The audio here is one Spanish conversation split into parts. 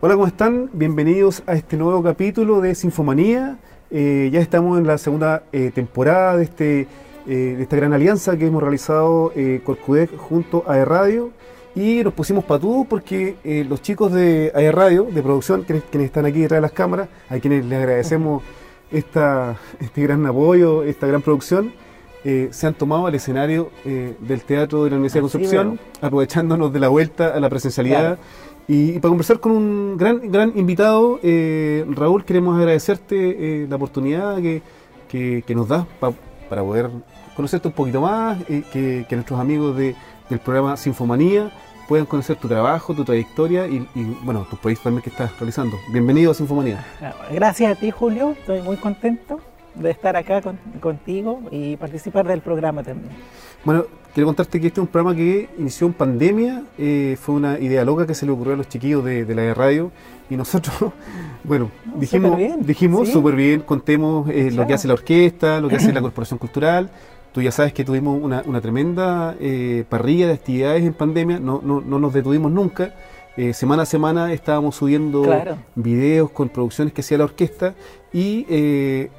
Hola, ¿cómo están? Bienvenidos a este nuevo capítulo de Sinfomanía. Eh, ya estamos en la segunda eh, temporada de, este, eh, de esta gran alianza que hemos realizado Corcudec junto a E-Radio. Y nos pusimos patudos porque los chicos de AE Radio, de producción, quienes, están aquí detrás de las cámaras, a quienes les agradecemos esta, este gran apoyo, esta gran producción, se han tomado el escenario del Teatro de la Universidad de Concepción, aprovechándonos de la vuelta a la presencialidad. Y, para conversar con un gran gran invitado, eh, Raúl, queremos agradecerte eh, la oportunidad que, que, nos das para poder conocerte un poquito más, eh, que, que, nuestros amigos de, del programa Sinfomanía puedan conocer tu trabajo, tu trayectoria y, y, bueno, tus proyectos también que estás realizando. Bienvenido a Sinfomanía. Gracias a ti, Julio. Estoy muy contento de estar acá contigo y participar del programa también. Bueno, quiero contarte que este es un programa que inició en pandemia, eh, fue una idea loca que se le ocurrió a los chiquillos de, la radio y nosotros, bueno, dijimos, dijimos súper bien, contemos eh, lo que hace la orquesta, lo que hace la Corporación Cultural. Tú ya sabes que tuvimos una, tremenda eh, parrilla de actividades en pandemia, no, no, no nos detuvimos nunca. Eh, semana a semana estábamos subiendo videos con producciones que hacía la orquesta y eh,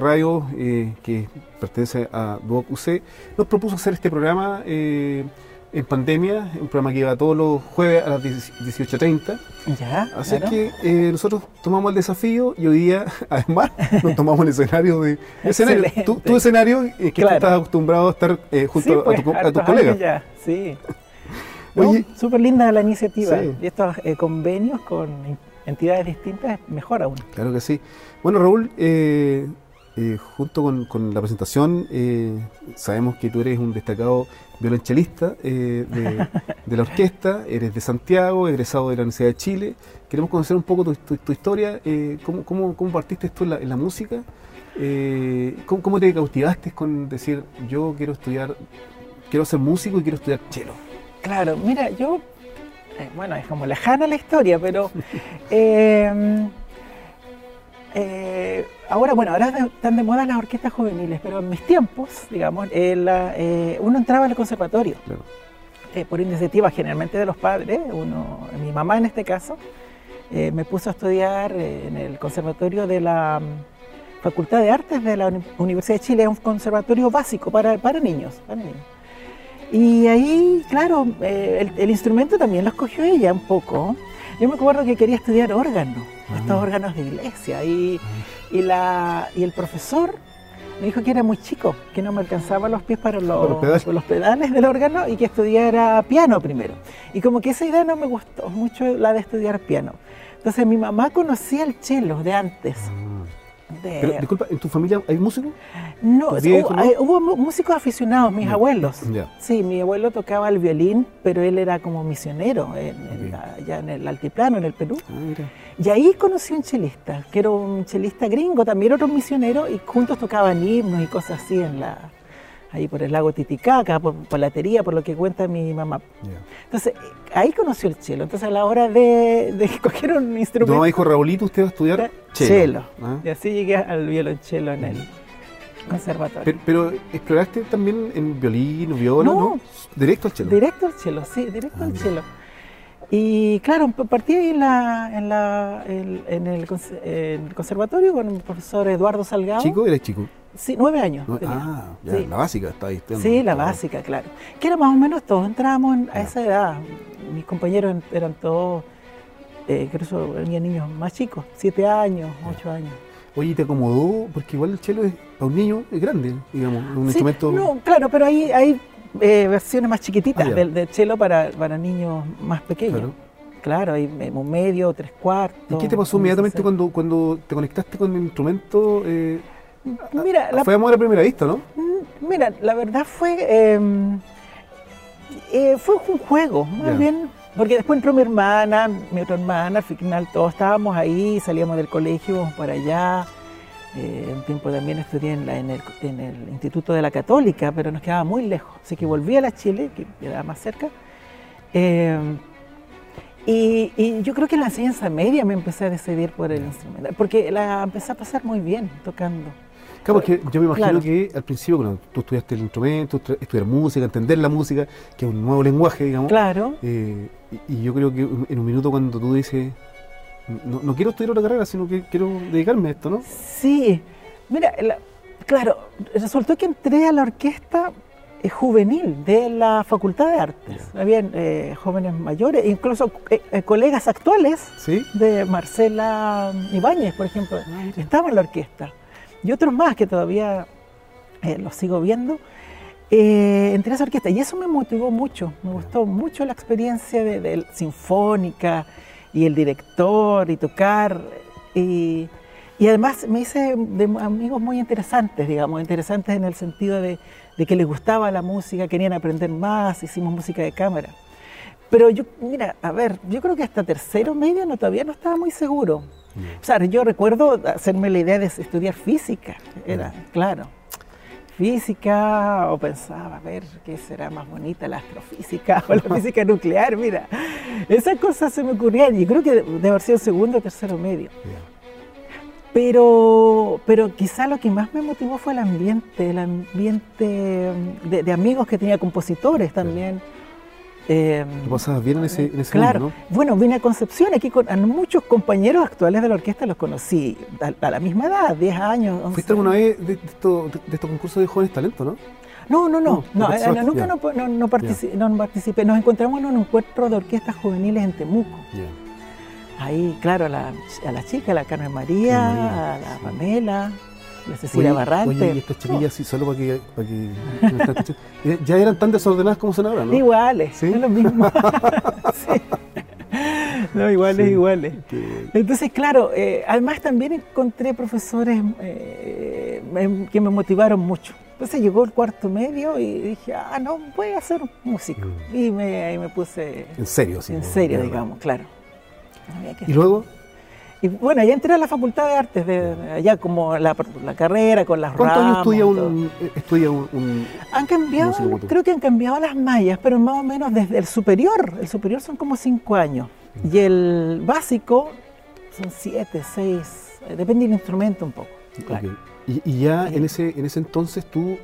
Radio, eh, que pertenece a Duoc UC, nos propuso hacer este programa eh, en pandemia, un programa que iba todos los jueves a las 18.30. Ya, Así que nosotros tomamos el desafío y hoy día, además, nos tomamos el escenario de... Escenario, tu, escenario que tú estás acostumbrado a estar junto a, tu, pues, tus colegas. Ya, sí. Súper linda la iniciativa. Y estos eh, convenios con entidades distintas mejor aún. Claro que sí. Bueno, Raúl, eh, eh, junto con, la presentación, sabemos que tú eres un destacado violonchelista de, la orquesta, eres de Santiago, egresado de la Universidad de Chile. Queremos conocer un poco tu, historia, cómo, cómo, partiste tú en la, música, ¿cómo, te cautivaste con decir, yo quiero estudiar, quiero ser músico y quiero estudiar cello. Claro, mira, yo, eh, bueno, es como lejana la historia, pero em, eh, ahora, bueno, ahora están de moda las orquestas juveniles, pero en mis tiempos, digamos, eh, uno entraba al conservatorio. por iniciativa generalmente de los padres, uno, mi mamá en este caso, me puso a estudiar en el conservatorio de la mm, Facultad de Artes de la Universidad de Chile, un conservatorio básico para, para niños. Para niños. Y ahí, claro, eh, el, instrumento también lo escogió ella un poco. Yo me acuerdo que quería estudiar órgano, ah. estos órganos de iglesia, y, y, la, y el profesor me dijo que era muy chico, que no me alcanzaba los pies para los, los, pedales. del órgano y que estudiara piano primero. Y como que esa idea no me gustó mucho, la de estudiar piano. Entonces mi mamá conocía el cello de antes. Pero, disculpa, ¿en tu familia hay músicos? No, hubo, músicos aficionados, mis abuelos. Sí, mi abuelo tocaba el violín, pero él era como misionero en, allá en el altiplano, en el Perú. Ah, y ahí conocí a un chelista, que era un chelista gringo, también otro misionero, y juntos tocaban himnos y cosas así en la, ahí por el lago Titicaca, por, la tería, por lo que cuenta mi mamá. Entonces, ahí conoció el chelo. Entonces, a la hora de, de escoger un instrumento. No, dijo Raulito, usted va a estudiar chelo. ¿Ah? Y así llegué al violonchelo en el conservatorio. Pero, ¿exploraste también en violín viola? No, Directo al chelo. Directo al chelo, sí, directo al ah, chelo. Y claro, partí ahí en, la, en, la, en, el, conservatorio con el profesor Eduardo Salgado. ¿Chico? ¿Eres chico? Sí, nueve años. ah, ya, la básica está ahí. Sí, la básica, claro. Que era más o menos todos entrábamos a esa edad. Mis compañeros eran todos, eh, creo que eran niños más chicos, siete años, ocho años. Oye, ¿te acomodó? Porque igual el chelo es, para un niño es grande, digamos, un instrumento... No, claro, pero hay, hay eh, versiones más chiquititas ah, del, del, chelo para, para niños más pequeños. Claro. Claro, hay un medio, tres cuartos. ¿Y qué te pasó inmediatamente cuando, cuando te conectaste con el instrumento? Eh, Mira, fue amor a primera vista, ¿no? Mm, mira, la verdad fue em, eh, fue un juego, más bien, porque después entró mi hermana, mi otra hermana, al final todos estábamos ahí, salíamos del colegio para allá. Eh, un tiempo también estudié en, el, Instituto de la Católica, pero nos quedaba muy lejos, así que volví a la Chile, que quedaba más cerca. Em, y, y, yo creo que en la enseñanza media me empecé a decidir por el instrumento, porque la empecé a pasar muy bien tocando. Claro, porque yo me imagino que al principio, cuando tú estudiaste el instrumento, estudiar música, entender la música, que es un nuevo lenguaje, digamos. Claro. Eh, y, yo creo que en un minuto cuando tú dices, no, quiero estudiar otra carrera, sino que quiero dedicarme a esto, ¿no? Sí, mira, claro, resultó que entré a la orquesta eh, juvenil de la Facultad de Artes. Habían eh, jóvenes mayores, incluso eh, colegas actuales de Marcela Ibáñez, por ejemplo, ah, estaban en la orquesta. Y otros más que todavía los sigo viendo. entré a esa orquesta y eso me motivó mucho, me gustó mucho la experiencia de sinfónica, y el director y tocar. Y, y, además me hice de amigos muy interesantes, digamos, interesantes en el sentido de, de, que les gustaba la música, querían aprender más, hicimos música de cámara. Pero yo, mira, a ver, yo creo que hasta tercero medio no, todavía no estaba muy seguro. O sea, yo recuerdo hacerme la idea de estudiar física, era, claro física o pensaba, a ver, ¿qué será más bonita, la astrofísica o la física nuclear? Mira, esas cosas se me ocurrían y creo que debe haber sido segundo o tercero medio. Pero, pero quizá lo que más me motivó fue el ambiente, el ambiente de, amigos que tenía, compositores también. Eh, pasabas bien en ese, en ese claro. ¿no? Bueno, vine a Concepción, aquí con a muchos compañeros actuales de la orquesta los conocí a, la misma edad, 10 años. 11 ¿Fuiste alguna vez de, estos concursos de jóvenes talentos, no? No, no, no, no, eh, nunca no, no, participé, Nos encontramos en un encuentro de orquestas juveniles en Temuco. Ahí, claro, a la, a la chica, a la Carmen María, a la Pamela, la Cecilia Barrante. Oye, y estas chiquillas, sí, solo para que, para que eh, ya eran tan desordenadas como son ahora, ¿no? Iguales, ¿Sí? es lo mismo. sí. No, iguales, iguales. Entonces, claro, eh, además también encontré profesores eh, que me motivaron mucho. Entonces llegó el cuarto medio y dije, ah, no, voy a ser músico. Mm. Y me, ahí me puse... En serio, sí. En serio, digamos, claro. ¿Y luego? Y bueno, ya entré a la Facultad de Artes, de, allá como la, carrera, con las ¿Cuántos años estudia un, eh, estudia un, Han cambiado, creo que han cambiado las mallas, pero más o menos desde el superior. El superior son como cinco años. Y el básico son siete, seis, eh, depende del instrumento un poco. Y, ya en ese, en ese entonces tú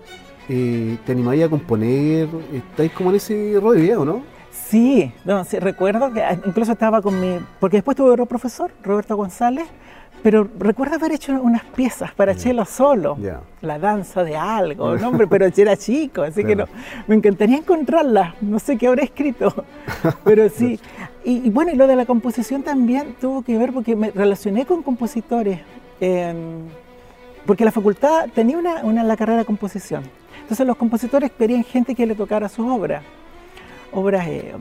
eh, te animabas a componer, estáis como en ese video, ¿no? Sí, no, sí, recuerdo que ah, incluso estaba con mi, porque después tuve otro profesor, Roberto González, pero recuerdo haber hecho unas piezas para Chelo solo, la danza de algo, ¿no? pero era chico, así que no, me encantaría encontrarla, no sé qué habré escrito, pero sí. Y, bueno, y lo de la composición también tuvo que ver porque me relacioné con compositores, porque la facultad tenía una, una, la carrera de composición, entonces los compositores querían gente que le tocara sus obras obras, eh,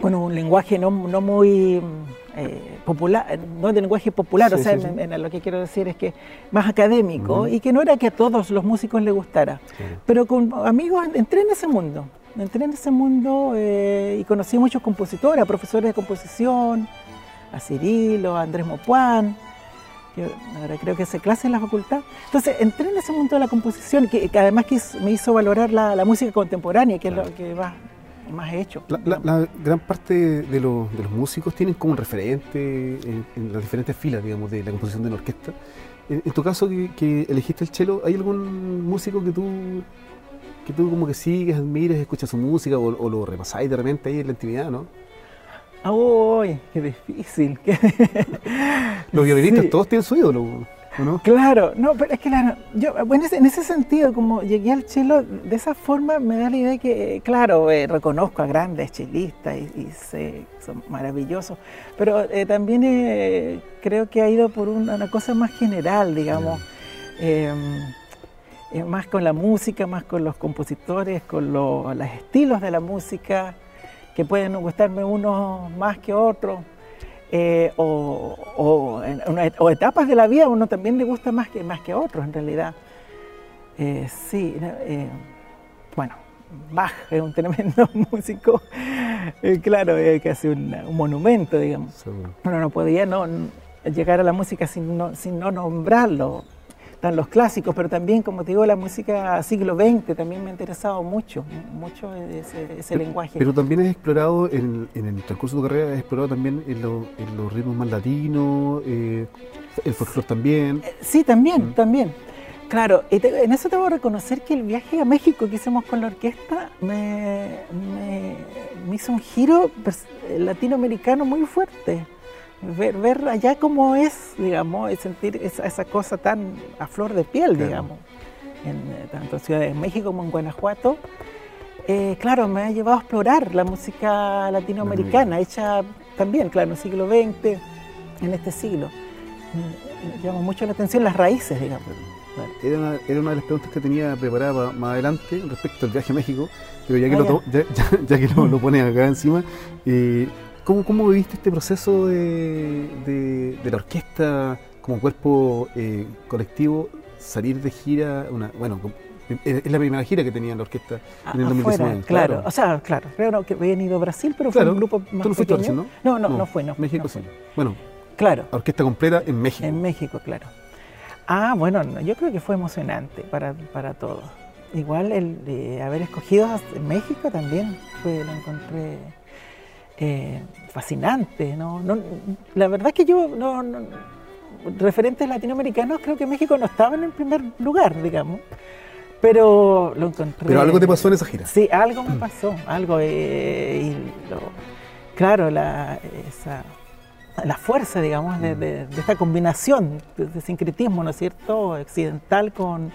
bueno, un lenguaje no, muy eh, popular, no de lenguaje popular, o sea, lo que quiero decir es que más académico y que no era que a todos los músicos les gustara, pero con amigos entré en ese mundo, entré en ese mundo eh, y conocí a muchos compositores, a profesores de composición, a Cirilo, a Andrés Mopuán, que ahora creo que hace clase en la facultad. Entonces entré en ese mundo de la composición, que, además me hizo valorar la, música contemporánea, que es lo que va más hecho. La, gran parte de los, músicos tienen como un referente en, las diferentes filas, digamos, de la composición de la orquesta. En, tu caso, que, elegiste el cello, ¿hay algún músico que tú que tú como que sigues, admires, escuchas su música o, lo repasáis de repente ahí en la intimidad, ¿no? ¡Ay, qué difícil! los violinistas todos tienen su ídolo. Claro, no, pero es que yo, bueno, en ese sentido, como llegué al chelo, de esa forma me da la idea que, claro, eh, reconozco a grandes chelistas y, sé, son maravillosos, pero eh, también eh, creo que ha ido por una, cosa más general, digamos, em, más con la música, más con los compositores, con los estilos de la música, que pueden gustarme unos más que otros. Eh, o, o, etapas de la vida uno también le gusta más que, más que otros en realidad. Eh, sí, eh, bueno, Bach es un tremendo músico, claro, es casi un, monumento, digamos. Uno no podía no, llegar a la música sin no, sin no nombrarlo están los clásicos, pero también, como te digo, la música siglo XX también me ha interesado mucho, mucho ese, lenguaje. Pero también has explorado, en, el transcurso de tu carrera, has explorado también en, los ritmos más latinos, eh, el folclore también. Eh, sí, también, mm. también. Claro, en eso tengo que reconocer que el viaje a México que hicimos con la orquesta me, me hizo un giro latinoamericano muy fuerte ver, ver allá cómo es, digamos, y sentir esa, esa cosa tan a flor de piel, Claro. digamos, en eh, tanto en Ciudad de México como en Guanajuato. Eh, claro, me ha llevado a explorar la música latinoamericana, hecha también, claro, en el siglo XX, en este siglo. Me, llama mucho la atención las raíces, digamos. Era una, era una de las preguntas que tenía preparada pa- más adelante respecto al viaje a México, pero ya que, Ah, lo, ya. to- ya, ya- ya que lo, lo pones acá encima, eh, ¿cómo, ¿cómo viviste este proceso de, de- de la orquesta como cuerpo eh, colectivo, salir de gira? Una, bueno, com- es la primera gira que tenía la orquesta en el A- 2019. afuera, claro. O sea, claro, creo que habían ido a Brasil, pero Claro, fue un grupo más Tú no fuiste a pequeño. Brasil, ¿no? No, no, no, fue, no. México no sí. Bueno, Claro, orquesta completa en México. en México, claro. Ah, bueno, no, yo creo que fue emocionante para, para todos. Igual el de haber escogido a México también fue, lo encontré eh, fascinante. ¿no? No, la verdad es que yo, no, no- referentes latinoamericanos, creo que México no estaba en el primer lugar, digamos. Pero lo encontré. Pero algo te pasó en esa gira. Sí, algo me pasó, algo. eh, y lo- claro, la, esa, la fuerza, digamos, de, de- de esta combinación de, de sincretismo, ¿no es cierto?, occidental con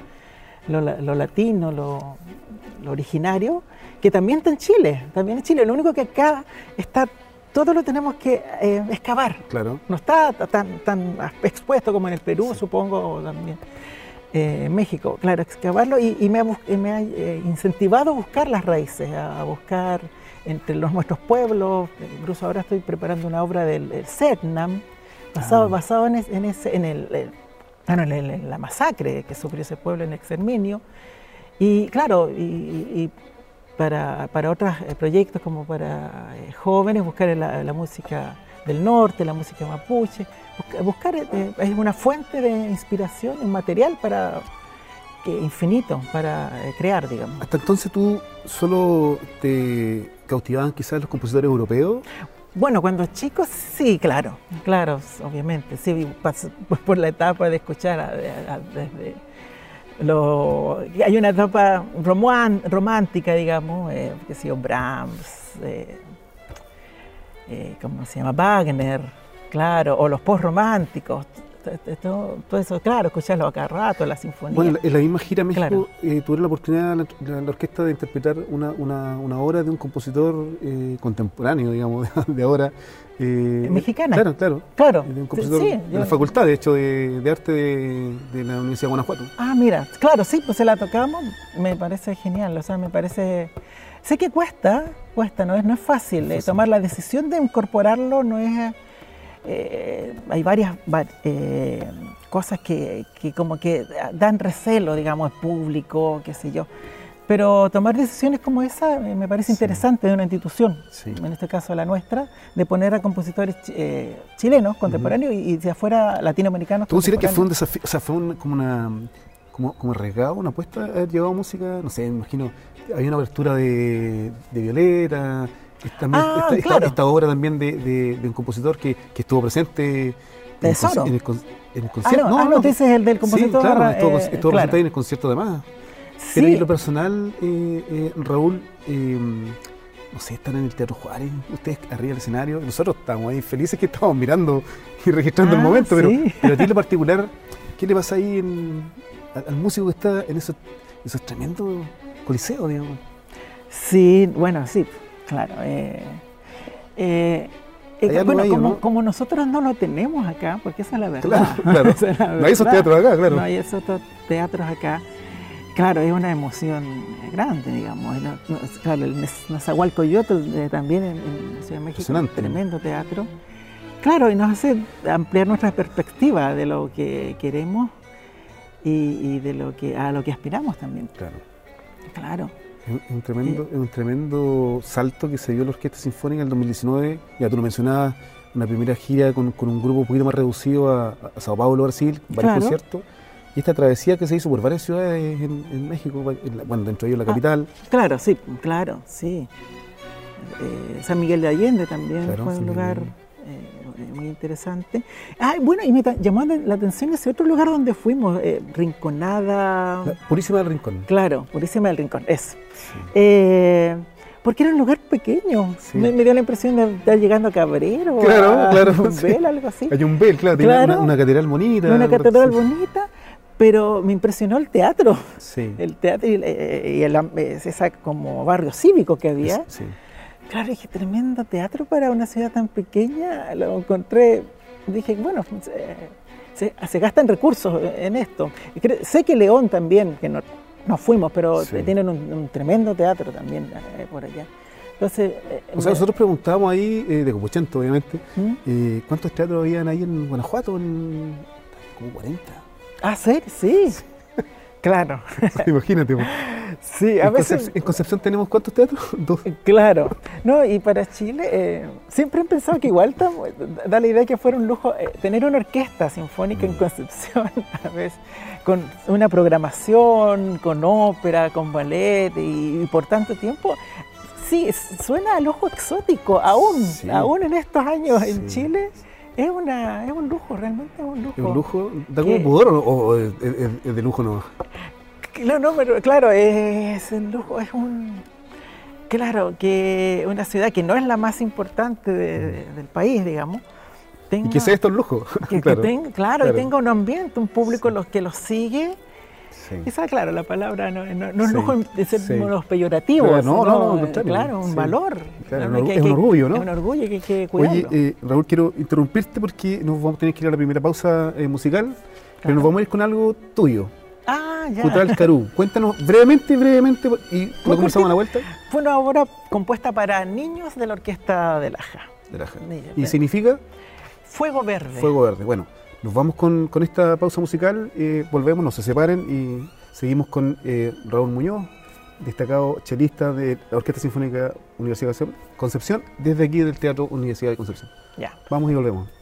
lo, la- lo latino, lo, lo originario, que también está en Chile, también en Chile. Lo único que acá está, todo lo tenemos que eh, excavar. Claro. No está tan, tan expuesto como en el Perú, supongo, o también eh, México. Claro, excavarlo y, y me ha, me ha, eh, incentivado a buscar las raíces, a, a buscar entre los nuestros pueblos. Incluso ahora estoy preparando una obra del, Setnam, basado, Ah. basado en, es- en ese, en, el, el- bueno, en, el- en la masacre que sufrió ese pueblo en exterminio. Y claro, y, y para, para otros eh, proyectos como para eh, jóvenes, buscar la, la música del norte, la música mapuche, busca- buscar eh, es una fuente de inspiración, un material para que infinito para crear, digamos. Hasta entonces tú solo te cautivaban quizás los compositores europeos. Bueno, cuando chicos, sí, claro, claro, obviamente, sí, por la etapa de escuchar a- desde lo, hay una etapa roman- romántica, digamos, eh, que sé yo, Brahms, eh, eh, ¿cómo se llama? Wagner, claro, o los postrománticos, todo, todo eso, claro, escucharlo acá rato, la sinfonía. Bueno, en la- misma gira México Claro. eh, tuvieron la oportunidad la, la- la orquesta de interpretar una, una, una obra de un compositor eh, contemporáneo, digamos, de, de ahora. eh, Mexicana. Claro, claro. claro, De un compositor sí, de yo- la facultad, de hecho, de, de arte de, de la Universidad de Guanajuato. Ah, mira, claro, sí, pues se la tocamos, me parece genial, o sea, me parece... Sé que cuesta, cuesta, no es, no es fácil, Fácil. tomar la decisión de incorporarlo no es... eh, hay varias va- eh, cosas que, que como que dan recelo, digamos, al público, qué sé yo. Pero tomar decisiones como esa eh, me parece Sí. interesante de una institución, Sí. en este caso la nuestra, de poner a compositores chi- eh, chilenos contemporáneos y, y de afuera latinoamericanos. ¿Tú consideras que fue un desafío, o sea, fue un- como una como, como arriesgado, una apuesta haber llevado música? No sé, me imagino, había una apertura de, de Violeta, esta, Ah, esta, esta- claro. esta obra también de, de- de un compositor que, que estuvo presente en el, con- en el Ah, concierto. no, ah, no, tú dices el del Sí, compositor. claro, estuvo, eh, estuvo claro. presente en el concierto además. Sí, Pero en lo personal, eh, eh, Raúl, eh, no sé, están en el Teatro Juárez, ustedes arriba del escenario, nosotros estamos ahí felices que estamos mirando y registrando el Ah, momento, pero, sí. pero a ti en lo particular, ¿qué le pasa ahí en- al, al músico que está en esos, esos tremendos coliseos, digamos? Sí, bueno, sí, claro. eh, eh, eh, bueno, como, ¿no? como nosotros no lo tenemos acá, porque esa es la verdad. Claro, claro. Esa es la No hay esos teatros acá, claro. No hay esos teatros acá. Claro, es una emoción grande, digamos. no- no- claro, el Nezahualcóyotl eh, también en, en la Ciudad de México, Impresionante. tremendo teatro. Claro, y nos hace ampliar nuestra perspectiva de lo que queremos y, y de lo que a lo que aspiramos también. Claro. Claro. Es un- tremendo, un tremendo salto que se dio la Orquesta Sinfónica en el 2019. Ya tú lo mencionabas, una primera gira con, con un grupo un poquito más reducido a, a Sao Paulo, Brasil, varios Claro. conciertos. Y esta travesía que se hizo por varias ciudades en, en México, en la- bueno, dentro de ellos la Ah. capital. Claro, sí, claro, sí. Eh, San Miguel de Allende también Claro, fue un lugar. Muy interesante. Ah, bueno, y me llamó la atención ese otro lugar donde fuimos, eh, Rinconada. La Purísima del Rincón. Claro, Purísima del Rincón, eso. Eh, porque era un lugar pequeño. Sí. Me, me dio la impresión de estar llegando a Cabrero, Claro, a claro, Yumbel, sí. algo así. Hay un bel, claro, tiene Claro. una, una catedral bonita. Una catedral bonita, pero me impresionó el teatro. Sí. El teatro y, eh, y el esa como barrio cívico que había. Sí. Claro, dije, tremendo teatro para una ciudad tan pequeña. Lo encontré, dije, bueno, se, se- se gastan recursos en esto. Sé que León también, que no, no fuimos, pero Sí. tienen un, un tremendo teatro también eh, por allá. Entonces, eh, O sea, me- nosotros preguntábamos ahí, eh, de Copuchento, obviamente, ¿Mm? eh, ¿cuántos teatros habían ahí en Guanajuato? En, como 40. Ah, ¿sí? Sí. Claro. Imagínate. Sí, a en, veces... Concep- en Concepción tenemos cuántos teatros? Dos. Claro, no, y para Chile eh, siempre he pensado que igual da la idea que fuera un lujo eh, tener una orquesta sinfónica en Concepción, a veces, con una programación, con ópera, con ballet y, y por tanto tiempo. Sí, suena al ojo exótico, aún, Sí. aún en estos años en. Chile. Es, una, es un lujo, realmente es un lujo. ¿Es un lujo? ¿Da como pudor o, o es, es- es de lujo no? Claro, no, pero claro, es el lujo, es un. Claro, que una ciudad que no es la más importante de- de- del país, digamos, tenga, Y que sea esto el lujo. que- que claro. tenga- claro, claro. y tenga un ambiente, un público Sí. los que los sigue. Sí. Quizá, claro, la palabra no, no- no es Sí, lujo de ser sí. unos peyorativos, Claro, no, no, no, contrario, claro, un valor. Claro, ¿no? es un orgullo, ¿no? Es un orgullo que hay que Oye, cuidarlo. eh, Raúl, quiero interrumpirte porque nos vamos a tener que ir a la primera pausa eh, musical, pero nos vamos a ir con algo tuyo, ah, ya. Cultural Carú. Cuéntanos brevemente, brevemente, y lo conversamos a la vuelta. Fue una obra compuesta para niños de la orquesta de Laja. De la Jara. Niños, Y significa Fuego Verde. Fuego Verde. Bueno, nos vamos con, con esta pausa musical, eh, volvemos, no se separen y seguimos con eh, Raúl Muñoz, destacado chelista de la Orquesta Sinfónica Universidad de Concepción, desde aquí del Teatro Universidad de Concepción. Ya. Vamos y volvemos.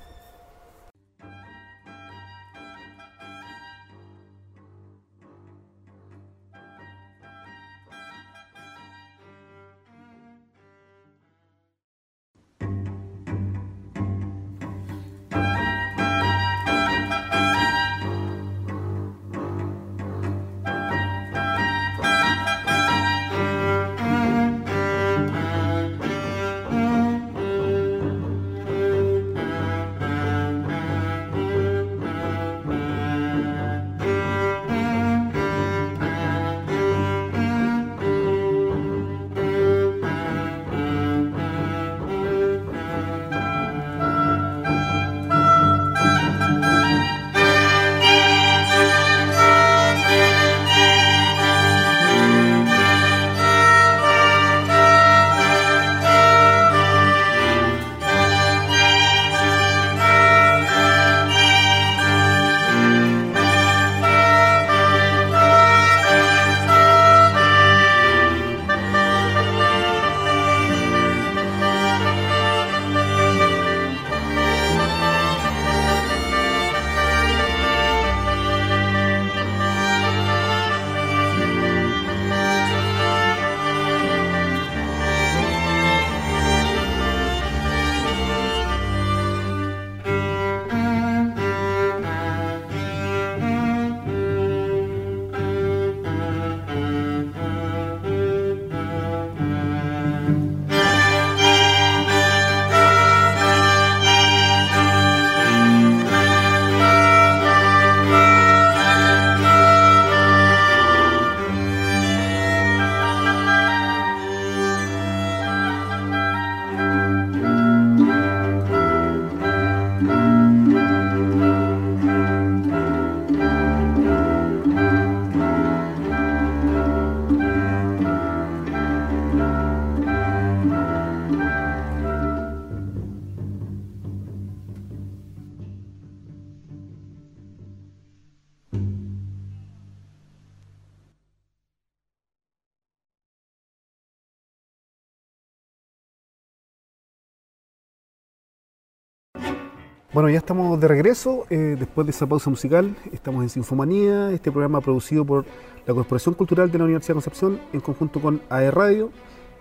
Bueno, ya estamos de regreso eh, después de esa pausa musical. Estamos en Sinfomanía, este programa producido por la Corporación Cultural de la Universidad de Concepción en conjunto con AE Radio.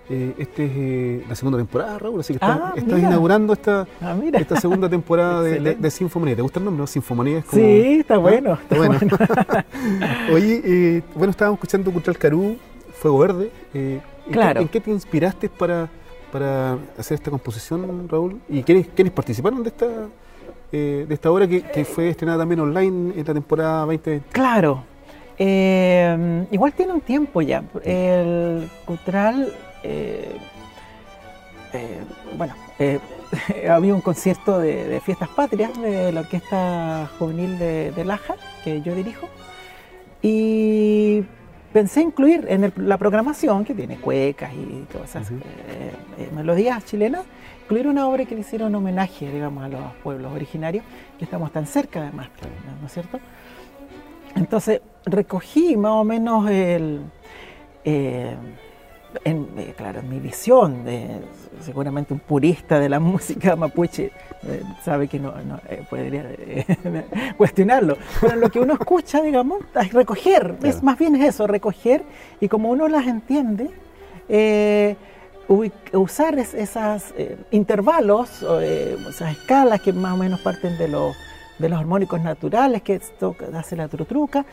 Eh, este es eh, la segunda temporada, Raúl, así que estás, Ah, estás inaugurando esta, Ah, esta segunda temporada de, de, Sinfomanía. ¿Te gusta el nombre? no? Sinfomanía es como... Sí, está ¿Ah? bueno. Está bueno. Oye, eh, bueno, estábamos escuchando Cultural Carú, Fuego Verde. eh, Claro. ¿En qué te inspiraste para, para hacer esta composición, Raúl? ¿Y quiénes, quiénes participaron de esta, eh, de esta obra que, que fue estrenada también online en la temporada 2020? Claro. Eh, igual tiene un tiempo ya. El Cutral, eh, bueno, había un concierto de, de fiestas patrias de la Orquesta Juvenil de, de Laja, que yo dirijo, y pensé incluir en el- la programación, que tiene cuecas y todas esas melodías chilenas, incluir una obra que le hiciera un homenaje, digamos, a los pueblos originarios, que estamos tan cerca además, ¿no es cierto? Entonces recogí más o menos el, eh, en, eh, claro, en mi visión, de, seguramente un purista de la música mapuche eh, sabe que no, no, podría cuestionarlo, pero lo que uno escucha, digamos, es recoger, Claro. es, más bien es eso, recoger, y como uno las entiende, usar es- esas eh, intervalos, eh, esas escalas que más o menos parten de los, de los armónicos naturales que esto hace la trutruca,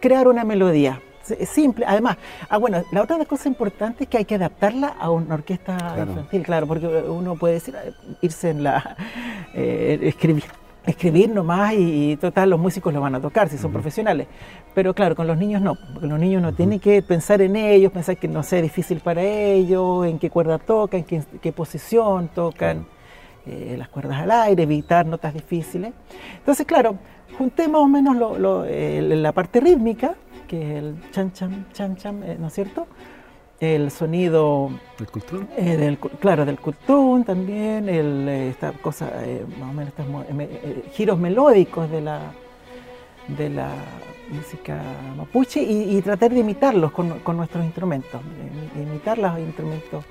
crear una melodía. Simple, además, ah, bueno, la otra cosa importante es que hay que adaptarla a una orquesta Claro. infantil, claro, porque uno puede decir, eh, irse en la, eh, escribir, escribir nomás y, y total los músicos lo van a tocar si son profesionales. Pero claro, con los niños no, porque los niños no tienen que pensar en ellos, pensar que no sea difícil para ellos, en qué cuerda tocan, en qué, qué posición tocan, eh, las cuerdas al aire, evitar notas difíciles. Entonces, claro, junté más o menos lo- la parte rítmica, que es el chan chan chan chan, eh, ¿no es cierto? El sonido ¿El cultural? eh, del, claro, del cultún también, el, eh, esta cosa, eh, más o menos estos eh, giros melódicos de la, de la música mapuche y, y tratar de imitarlos con, con nuestros instrumentos, imitar los instrumentos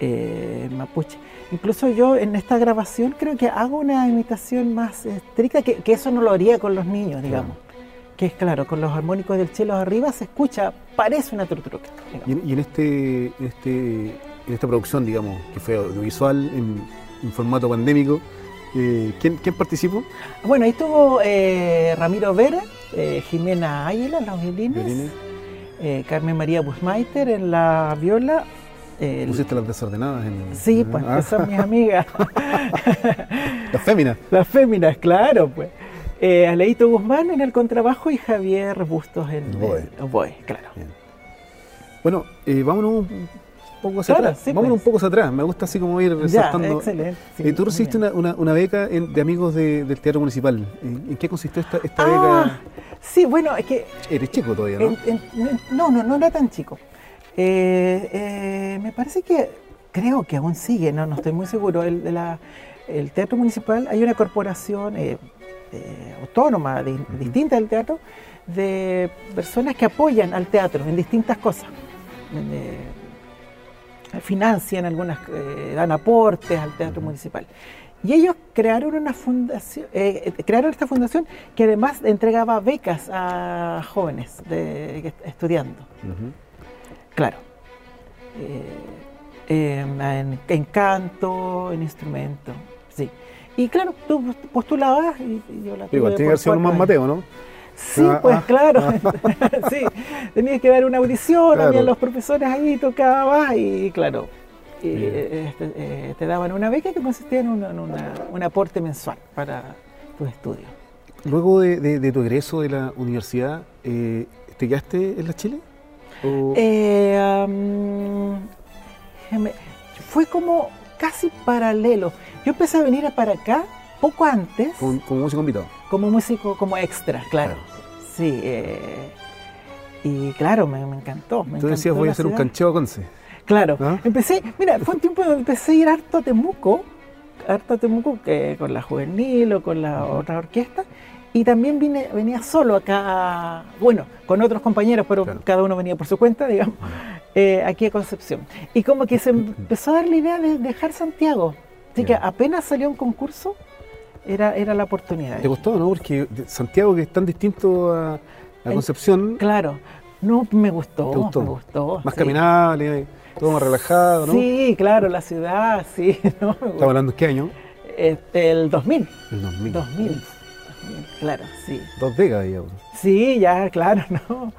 eh, mapuche. Incluso yo en esta grabación creo que hago una imitación más estricta, que, que eso no lo haría con los niños, digamos. Que es claro, con los armónicos del cielo arriba se escucha, parece una digamos. Y en, y en este, en este, en esta producción, digamos, que fue audiovisual, en, en formato pandémico, eh, ¿quién, quién participó? Bueno, ahí estuvo eh, Ramiro Vera, eh, Jimena Águila en los violines, Carmen María Busmaiter en la viola. el- Pusiste las desordenadas en sí, pues, Ah, que son mis amigas. Las féminas. Las féminas, claro, pues. Eh, Aleito Guzmán en el contrabajo y Javier Bustos en el oboe, claro. Bueno, eh, vámonos un poco hacia Claro, atrás. sí, vámonos pues. un poco hacia atrás. Me gusta así como ir resaltando. excelente. sí, Eh, tú recibiste una, una- una beca en- de amigos de- del Teatro Municipal. ¿En, en qué consistió esta, esta Ah, sí, bueno, es que beca? Eres chico todavía, ¿no? En- no, no, no era tan chico. Eh, eh, me parece que, creo que aún sigue, no, no estoy muy seguro. El, de la- el Teatro Municipal, hay una corporación eh, autónoma, di- distinta del teatro, de personas que apoyan al teatro en distintas cosas. Eh, financian algunas, eh, dan aportes al Teatro Municipal. Y ellos crearon una fundación, eh, crearon esta fundación que además entregaba becas a jóvenes de, estudiando. Claro. Eh, em, en, en canto, en instrumento. Y claro, tú postulabas y, y yo la tuve Igual tiene que sido un más. Mateo, ¿no? Sí, Ah, pues ah. claro. sí, tenías que dar una audición, Claro. había los profesores ahí, tocabas y claro, y, Bien. eh, este, eh, te daban una beca que consistía en, en una- un aporte mensual para tus estudios. Luego de, de- de tu egreso de la universidad, eh, ¿te quedaste en la Chile? ¿O- Eh, fue como casi paralelo. Yo empecé a venir para acá poco antes con, como músico invitado? como músico, como extra, claro. Claro. Sí, eh, y claro, me, me encantó. Me Tú decías, voy a hacer un cancheo a Conce. Claro, ¿Ah? empecé, mira, fue un tiempo donde empecé a ir harto a Temuco, harto a Temuco que con la juvenil o con la otra orquesta, y también vine, venía solo acá, bueno, con otros compañeros, pero Claro. cada uno venía por su cuenta, digamos, eh, aquí a Concepción. Y como que se empezó a dar la idea de dejar Santiago, así que apenas salió un concurso, era, era la oportunidad. ¿Te gustó, no? Porque Santiago, que es tan distinto a, a El- Concepción, Claro, no, me gustó, ¿Te gustó? me gustó. más sí. caminable, todo más relajado, ¿no? Sí, claro, la ciudad, sí, no, Estamos hablando de qué año? Este, el 2000. El 2000. 2000. 2000, Claro, sí. Dos décadas, digamos. Sí, ya, claro, ¿no.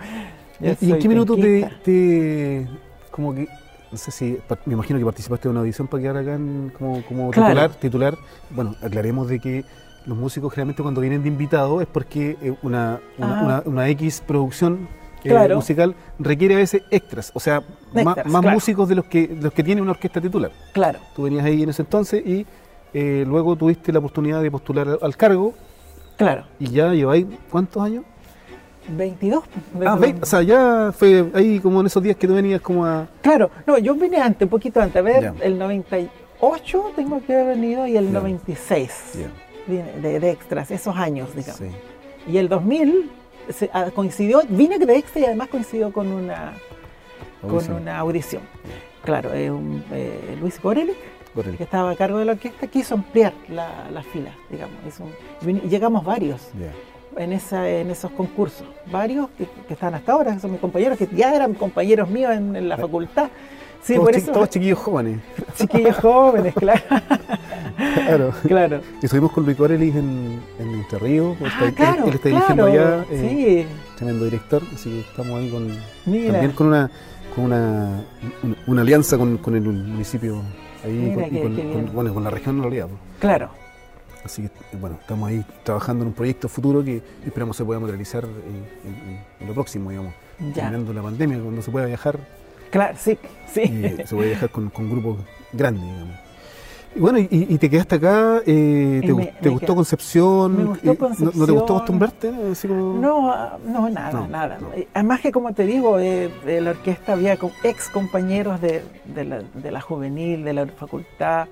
Ya ¿Y, y en qué minuto te, te- como que, no sé si, me imagino que participaste de una audición para quedar acá en, como, como titular, titular. Bueno, aclaremos de que los músicos generalmente cuando vienen de invitados es porque eh, una, una, una, X producción eh, musical requiere a veces extras, o sea, más, músicos de los que los que tiene una orquesta titular. Claro. Tú venías ahí en ese entonces y eh, luego tuviste la oportunidad de postular al cargo. Claro. Y ya lleváis cuántos años? 22. Ah, o sea, ya fue ahí como en esos días que tú venías como a... Claro, no, yo vine antes, un poquito antes, a ver, el 98 tengo que haber venido y el 96 de, de, extras, esos años, digamos. Y el 2000 se, ah, coincidió, vine de extra y además coincidió con una audición. con una audición. Claro, eh, Luis Gorelic, que estaba a cargo de la orquesta, quiso ampliar la, la fila, digamos. llegamos varios. En, esa, en esos concursos, varios que, están hasta ahora, que son mis compañeros, que ya eran compañeros míos en, la facultad. Sí, todos, por eso, todos chiquillos jóvenes. Chiquillos jóvenes, claro. claro. claro. Y estuvimos con Luis Corelis en, en Entre Ríos. Ah, está, claro, él, está dirigiendo allá. Eh, tremendo director. Así que estamos ahí con, también con una con una, una, alianza con, con, el municipio ahí con, bueno, con la región en realidad. Claro. Así que bueno, estamos ahí trabajando en un proyecto futuro que esperamos se pueda materializar en, en, lo próximo, digamos. Terminando la pandemia, cuando se pueda viajar. Claro, sí, sí. se puede viajar con, con grupos grandes, digamos. Y bueno, y, te quedaste acá, eh, te, gustó Concepción? Me gustó Concepción. ¿No, te gustó acostumbrarte? No, no, nada, nada. Eh, además que como te digo, eh, de la orquesta había ex compañeros de, la, juvenil, de la facultad,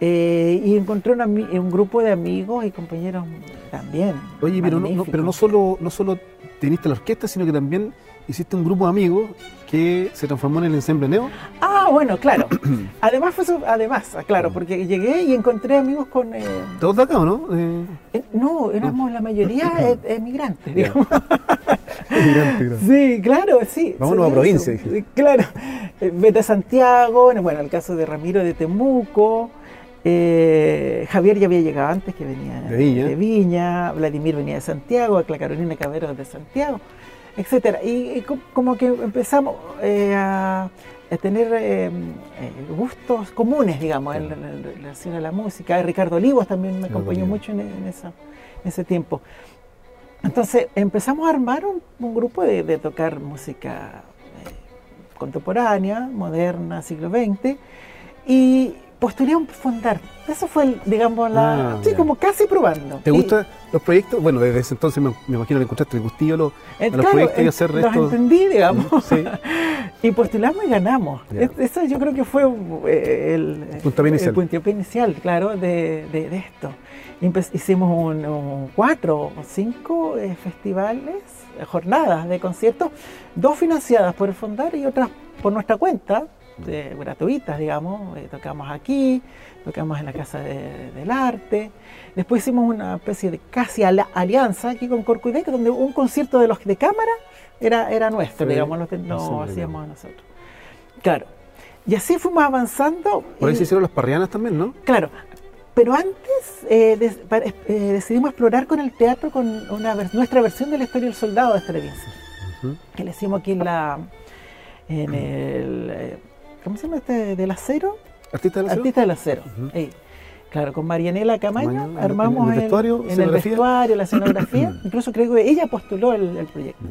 y encontré un grupo de amigos y compañeros también. Oye, pero no, pero no solo, no solo teniste la orquesta, sino que también hiciste un grupo de amigos que se transformó en el ensemble Neo. Ah, bueno, claro. además fue además, claro, porque llegué y encontré amigos con... Eh, ¿Todos de acá o no? Eh, eh, no, éramos la mayoría emigrantes, digamos. emigrantes, Sí, claro, sí. Vámonos a provincia. Claro. Vete a Santiago, bueno, el caso de Ramiro de Temuco. Javier ya había llegado antes, que venía de Viña. de Viña. Vladimir venía de Santiago, la Carolina Cabero de Santiago etcétera. Y, como que empezamos eh, a, tener eh, eh, gustos comunes, digamos, en, relación a la música. Ricardo Olivos también me acompañó mucho en, ese tiempo. Entonces empezamos a armar un, grupo de, tocar música contemporánea, moderna, siglo XX, y postulé a fundar. Eso fue, digamos, la. Ah, sí, como casi probando. ¿Te gustan los proyectos? Bueno, desde ese entonces me, imagino que encontraste el gustillo los, eh, los proyectos y eh, hacer Los entendí, digamos. Sí. y postulamos y ganamos. Eso yo creo que fue eh, el, puntapié inicial. inicial, claro, de, de, esto. hicimos un, cuatro o cinco festivales, jornadas de conciertos, dos financiadas por el Fondar y otras por nuestra cuenta gratuitas, digamos. Eh, tocamos aquí, tocamos en la Casa del Arte. Después hicimos una especie de casi alianza aquí con Corcudec, donde un concierto de los de cámara era, era nuestro, digamos, lo que no hacíamos nosotros. Claro. Y así fuimos avanzando. Por ahí se hicieron las parrianas también, ¿no? Claro. Pero antes eh, eh, decidimos explorar con el teatro con una, nuestra versión de la historia del soldado de Stravinsky, que le hicimos aquí en la en el ¿cómo se llama este? ¿Del acero? Artista del acero. Artista del acero. Claro, con Marianela Camaño armamos en el vestuario, en el vestuario la escenografía. Incluso creo que ella postuló el, proyecto.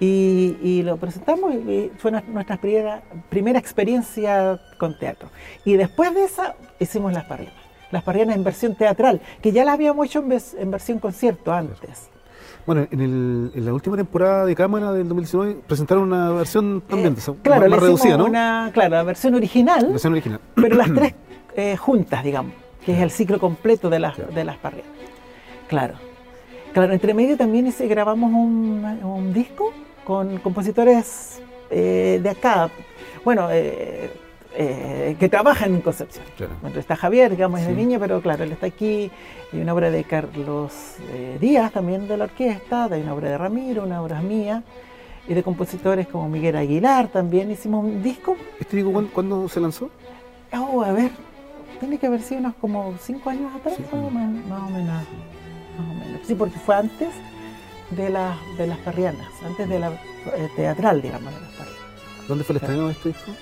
Y, lo presentamos y fue nuestra primera, primera experiencia con teatro. Y después de esa hicimos las parrianas. Las parrianas en versión teatral, que ya las habíamos hecho en, en versión concierto antes. Bueno, en, el, en, la última temporada de Cámara del 2019 presentaron una versión también eh, claro, más, reducida, ¿no? Una, claro, la versión original. La versión original. Pero las tres eh, juntas, digamos, que es el ciclo completo de las, de las parrias. Claro. Claro, entre medio también grabamos un, un disco con compositores eh, de acá. Bueno, eh, eh, que trabaja en Concepción. está Javier, digamos, es de Viña, pero claro, él está aquí. Hay una obra de Carlos eh, Díaz, también de la orquesta, hay una obra de Ramiro, una obra mía, y de compositores como Miguel Aguilar también. Hicimos un disco. ¿Este disco cuándo, se lanzó? Oh, a ver, tiene que haber sido unos como cinco años atrás, más, o menos, más, o menos, Sí, porque fue antes de, de las parrianas, antes de la eh, teatral, digamos, de las parrianas. ¿Dónde fue el estreno de este disco?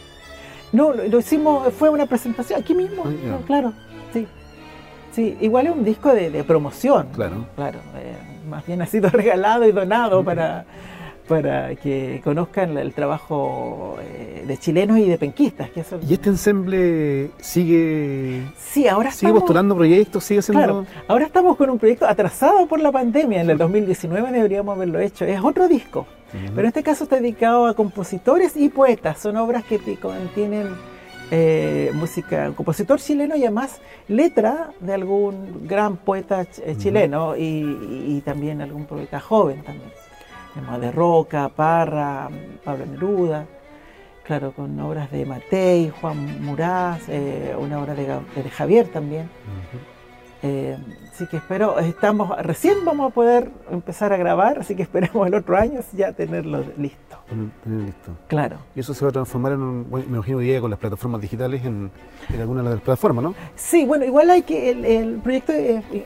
No, lo, hicimos, fue una presentación aquí mismo, ah, claro, sí. Sí, igual es un disco de, promoción. Claro. Claro, eh, más bien ha sido regalado y donado para para que conozcan el trabajo eh, de chilenos y de penquistas. Que ¿Y este ensemble sigue, sí, ahora sigue postulando proyectos? sigue haciendo... Claro, ahora estamos con un proyecto atrasado por la pandemia, en el 2019 deberíamos haberlo hecho, es otro disco, pero en este caso está dedicado a compositores y poetas, son obras que contienen eh, música, compositor chileno y además letra de algún gran poeta eh, chileno y también algún poeta joven también. De Roca, Parra, Pablo Neruda, claro, con obras de Matei, Juan Muraz, eh, una obra de, Javier también. Eh, así que espero, estamos, recién vamos a poder empezar a grabar, así que esperemos el otro año ya tenerlo listo. Tener listo. Claro. Y eso se va a transformar en un, me imagino día con las plataformas digitales en, en alguna de las plataformas, ¿no? Sí, bueno, igual hay que, el, proyecto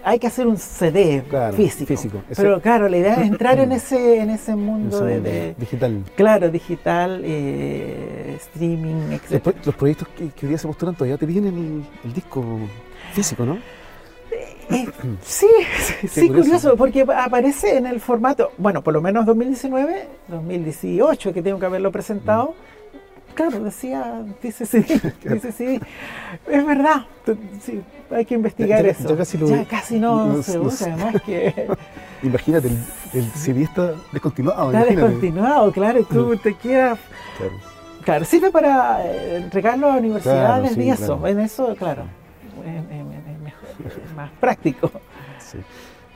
hay que hacer un CD físico. físico. Pero claro, la idea es entrar en ese, en ese mundo de, Digital. Claro, digital, eh, streaming, etc. Los, proyectos que, hoy día se postulan todavía te piden el, el disco físico, ¿no? Eh, sí, sí, curioso. porque aparece en el formato, bueno, por lo menos 2019, 2018, que tengo que haberlo presentado. Claro, decía, dice sí, dice sí. Es verdad, sí, hay que investigar eso. Ya casi, lo, ya casi no se usa, además que... Imagínate, el, el, CD está descontinuado. Está descontinuado, claro, y tú te quieras... Claro. sirve para eh, entregarlo a universidades y eso, en eso, claro más práctico.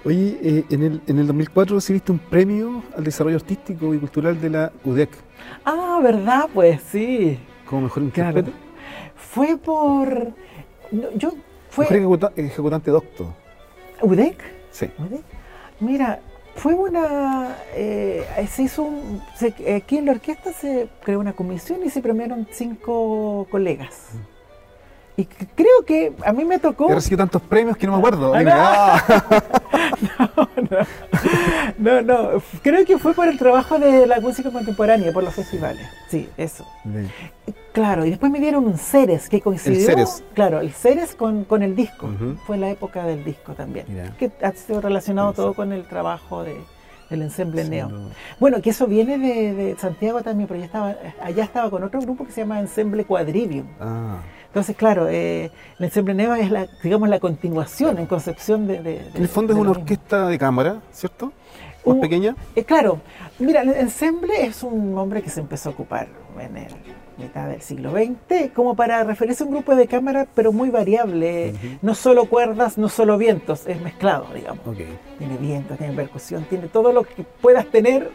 Oye, eh, en, el, en el 2004 recibiste un premio al desarrollo artístico y cultural de la UDEC. Ah, ¿verdad? Pues sí. Como mejor intérprete. Fue por... yo fue... Ejecutante doctor. ¿UDEC? Sí. Mira, fue una... Eh, se hizo un... aquí en la orquesta se creó una comisión y se premiaron cinco colegas. Mm. Y creo que a mí me tocó. He recibido tantos premios que no me acuerdo. Ah, no. no, no, Creo que fue por el trabajo de la música contemporánea, por los festivales. Sí, eso. Claro, y después me dieron un Ceres que coincidió. El Ceres. Claro, el Ceres con, con el disco. Fue la época del disco también. Que ha sido relacionado todo con el trabajo de, del ensemble Neo. Bueno, que eso viene de, Santiago también, pero ya estaba, allá estaba con otro grupo que se llama Ensemble Quadrivium. Ah. Entonces, claro, eh, el ensemble Neva es la, digamos, la continuación en concepción de... en el fondo es una orquesta de cámara, ¿cierto? Más pequeña. Eh, claro, mira, el ensemble es un nombre que se empezó a ocupar en el mitad del siglo XX, como para referirse a un grupo de cámara, pero muy variable. No solo cuerdas, no solo vientos, es mezclado, digamos. Tiene vientos, tiene percusión, tiene todo lo que puedas tener.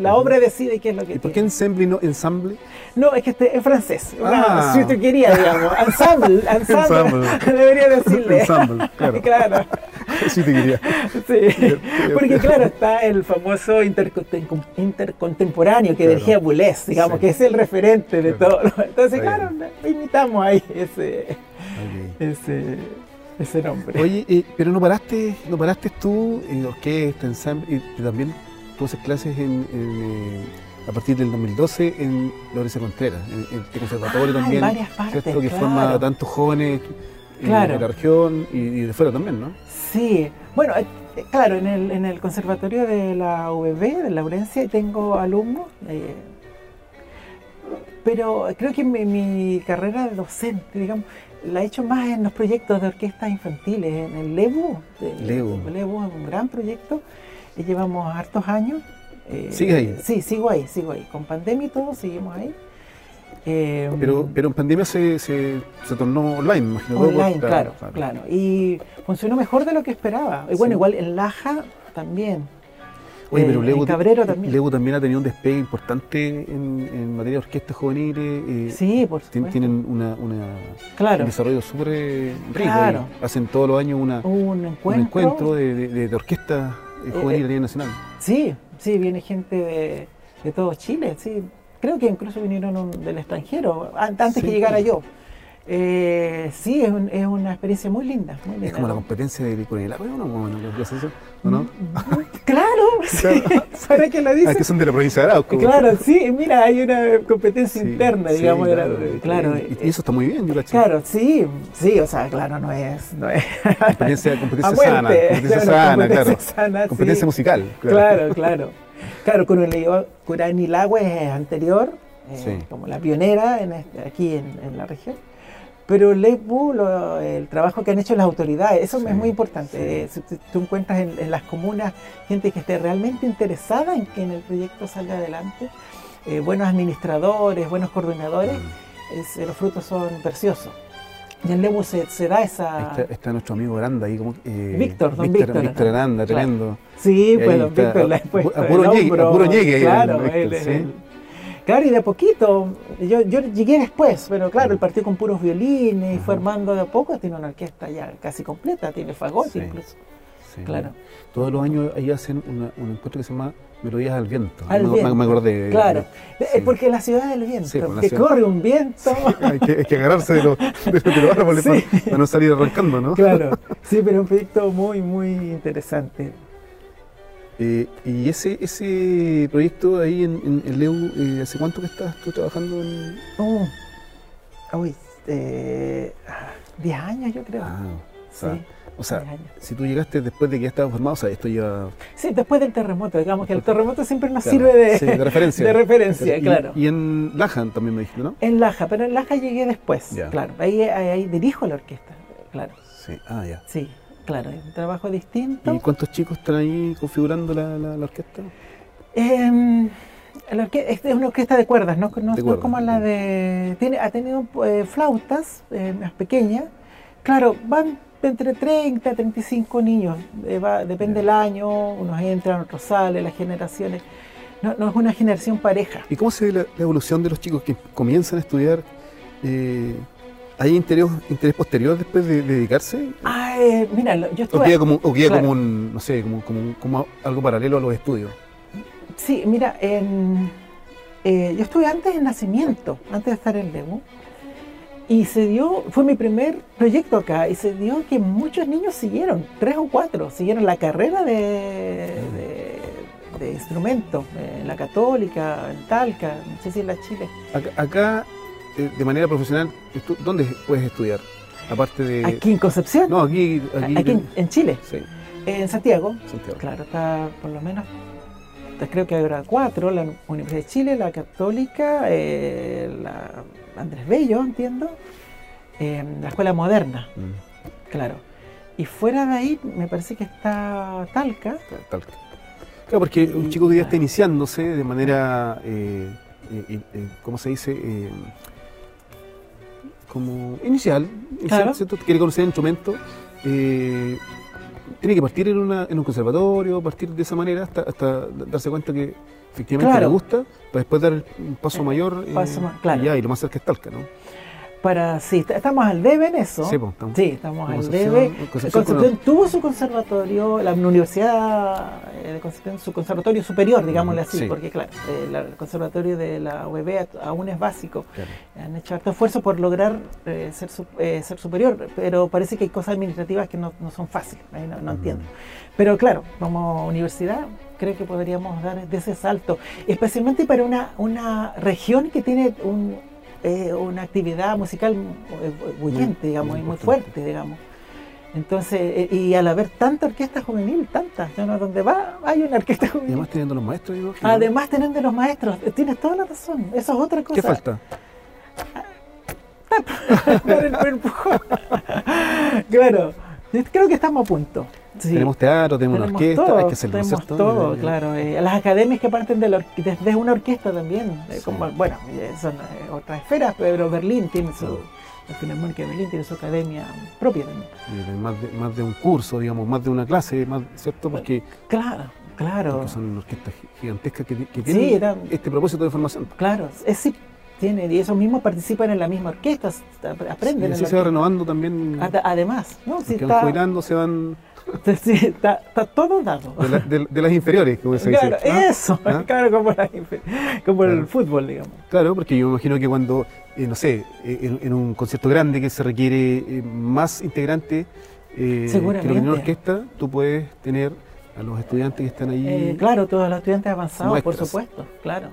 La obra decide qué es lo que ¿Y por qué ensemble y no ensamble? No, es que este, es francés. Ah. si te quería, digamos. Ensemble, ensemble. Debería decirle. Ensemble, claro. claro. Si te quería. Sí. Porque, claro, está el famoso intercontemporáneo que dirigía Boulez, digamos, que es el referente de todo. Entonces, claro, imitamos ahí ese, ese, ese, nombre. Oye, eh, pero no paraste, no paraste tú en orquesta, ensamble, y también tú haces clases en, eh, a partir del 2012 en Lorenzo Contreras, en, el conservatorio ah, también, varias partes, Que forma a tantos jóvenes de la región y, de fuera también, ¿no? Sí, bueno, eh, claro, en el, en el conservatorio de la UBB, de Laurencia, tengo alumnos. Eh, pero creo que mi, carrera de docente, digamos, la he hecho más en los proyectos de orquestas infantiles, en el LEBU. LEBU. LEBU es un gran proyecto, y llevamos hartos años. Eh, ¿Sigue ahí? Sí, sigo ahí, sigo ahí. Con pandemia y todo, seguimos ahí. Eh, pero, pero en pandemia se, se, tornó online, imagino. Online, claro, claro, Y funcionó mejor de lo que esperaba. Y bueno, igual en Laja también. Oye, pero eh, Cabrero también. Lego también ha tenido un despegue importante en, materia de orquestas juveniles. Eh, sí, por supuesto. Tienen una, un desarrollo súper rico. Claro. Hacen todos los años una, un encuentro, de, de, de, orquestas juveniles a nivel nacional. Sí, sí, viene gente de, todo Chile. Sí. Creo que incluso vinieron del extranjero, antes que llegara yo. Eh, sí, es, es, una experiencia muy linda, muy linda. Es como la competencia de con el agua, ¿no? ¿No? ¿No? ¿No? Claro, sí, para que lo dices. Ah, que son de la provincia de Arauco. Claro, sí, mira, hay una competencia interna, digamos. Sí, claro, claro, y, y, eso está muy bien, yo caché. Claro, sí, sí, o sea, claro, no es... No es competencia competencia sana, competencia sana, claro. Sana, competencia musical. Claro, claro. Claro, claro Curanilagüe es anterior, eh, como la pionera en este, aquí en, en la región pero Leibu, el trabajo que han hecho las autoridades, eso sí, es muy importante. Sí. Si tú encuentras en, en, las comunas gente que esté realmente interesada en que en el proyecto salga adelante, eh, buenos administradores, buenos coordinadores, mm. es, los frutos son preciosos. Y en Lebu se, se, da esa... Está, está, nuestro amigo Aranda ahí, como... Eh, Víctor, don Víctor. Víctor, claro. tremendo. Sí, pues don Víctor ha puesto a puro, llegue. Claro, él, Claro, y de a poquito, yo, yo llegué después, pero claro, el partido con puros violines y fue armando de a poco, tiene una orquesta ya casi completa, tiene fagot sí, incluso. Sí. Claro. Todos los años ahí hacen una, un encuentro que se llama Melodías al Viento. Al me, viento. me acordé. Claro, sí. porque la ciudad del viento, sí, que ciudad... corre un viento. hay, que, hay, que, agarrarse de, lo, de, los árboles para, para, no salir arrancando, ¿no? Claro, sí, pero un proyecto muy, muy interesante. Eh, ¿Y ese ese proyecto ahí en, en, en Leu, eh, hace cuánto que estás tú trabajando en...? Oh, uy, eh, 10 años yo creo. Ah, o sea, sí, o sea si tú llegaste después de que ya estabas formado, o sea, esto ya... Sí, después del terremoto, digamos que el terremoto siempre nos claro, sirve de, sí, de referencia. De referencia, y, claro. Y en Laja también me dijiste, ¿no? En Laja, pero en Laja llegué después, ya. claro. Ahí, ahí, dirijo la orquesta, claro. Sí, ah, ya. Sí, Claro, es un trabajo distinto. ¿Y cuántos chicos están ahí configurando la, la, la orquesta? Eh, la orque es una orquesta de cuerdas, no, no, de cuerdas, no como la de... Tiene, ha tenido eh, flautas eh, más pequeñas. Claro, van entre 30 y 35 niños, eh, va, depende del año, unos entran, otros salen, las generaciones. No, no, es una generación pareja. ¿Y cómo se ve la, la evolución de los chicos que comienzan a estudiar? ¿Hay interés, interés posterior después de, de dedicarse? Ah, eh, mira, yo estuve... ¿O queda, como, o queda claro. como un, no sé, como, como, como, algo paralelo a los estudios? Sí, mira, en, eh, yo estuve antes en Nacimiento, antes de estar en Lebu, y se dio, fue mi primer proyecto acá, y se dio que muchos niños siguieron, tres o cuatro, siguieron la carrera de, de, de instrumento, en la Católica, en Talca, no sé si en la Chile. Acá, acá de manera profesional, ¿dónde puedes estudiar? Aparte de... ¿Aquí en Concepción? No, aquí... Aquí, aquí en, en, Chile. Sí. En Santiago. Santiago. Claro, está por lo menos, creo que habrá cuatro, la Universidad de Chile, la Católica, eh, la Andrés Bello, entiendo, eh, la Escuela Moderna, mm. claro. Y fuera de ahí me parece que está Talca. Talca. Claro, porque un chico que ya está iniciándose de manera, eh, ¿cómo se dice? como inicial, claro. ¿cierto? quiere conocer el instrumento, eh, tiene que partir en, una, en, un conservatorio, partir de esa manera hasta, hasta darse cuenta que efectivamente claro. le gusta, para después dar un paso eh, mayor paso eh, más, claro. y, ya, y lo más cerca es Talca, ¿no? Para, sí, estamos al debe en eso. Sí, pues, estamos, sí estamos al debe. Concepción, Concepción tuvo su conservatorio, la Universidad de Concepción, su conservatorio superior, digámosle así, sí. porque claro, eh, el conservatorio de la UEB aún es básico. Claro. Han hecho harto esfuerzo por lograr eh, ser, eh, ser superior, pero parece que hay cosas administrativas que no, no son fáciles, no, no uh -huh. entiendo. Pero claro, como universidad creo que podríamos dar de ese salto, especialmente para una, una región que tiene un eh, una actividad musical bullente, digamos, muy, muy fuerte, digamos. Entonces, eh, y al haber tanta orquesta juvenil, tantas, ¿no? donde va hay una orquesta juvenil. Y además teniendo los maestros, digo, Además teniendo los maestros, tienes toda la razón, eso es otra cosa. ¿Qué falta? claro, creo que estamos a punto. Sí. Tenemos teatro, tenemos, tenemos una orquesta, todo, hay que hacer tenemos todo, claro. Eh, las academias que parten de la, desde una orquesta también, eh, como, bueno, son eh, otras esferas, pero Berlín tiene su, la Filarmónica de Berlín tiene su academia propia también. Más de, más de un curso, digamos, más de una clase, más, ¿cierto? Porque, claro, claro. Porque son orquestas gigantescas que, que tienen sí, era, este propósito de formación. Claro, es sí, tiene, y esos mismos participan en la misma orquesta, aprenden. Sí, así se va renovando también. Además, ¿no? Si está... van se van Está, está todo dado. De, la- de- de las inferiores, como se Claro, dice. ¿Ah? eso, ¿Ah? claro, como, la infe- como Claro. el fútbol, digamos. Claro, porque yo me imagino que cuando, eh, no sé, eh, en, en un concierto grande que se requiere eh, más integrantes eh, que lo que Seguramente. tiene una orquesta, tú puedes tener a los estudiantes que están ahí claro, todos los estudiantes avanzados, por supuesto, claro.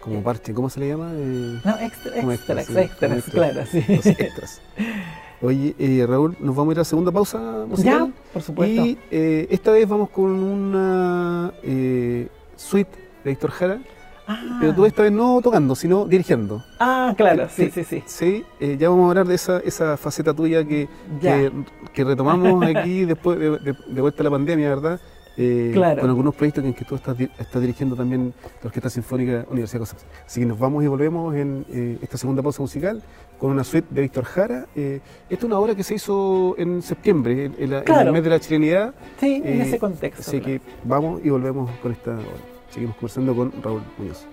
como parche, ¿cómo se le llama? No, extra, extras, extras, extras, extras. claro, sí. los extras. Oye, eh, Raúl, nos vamos a ir a la segunda pausa musical. Ya, por supuesto. Y eh, esta vez vamos con una eh, suite de Héctor Jara, ah, pero tú esta vez no tocando, sino dirigiendo. ah, claro, sí, sí, sí. Sí, eh, ya vamos a hablar de esa, esa faceta tuya que, que, que retomamos aquí después de, de- de vuelta a la pandemia, ¿verdad? Eh, Claro. Con algunos proyectos en que tú estás, estás dirigiendo también la Orquesta Sinfónica Universidad de Concepción. Así que nos vamos y volvemos en eh, esta segunda pausa musical con una suite de Víctor Jara. Eh, esta es una obra que se hizo en septiembre, en, el mes de la chilenidad. Sí, en ese contexto. Así claro. que vamos y volvemos con esta obra. Seguimos conversando con Raúl Muñoz.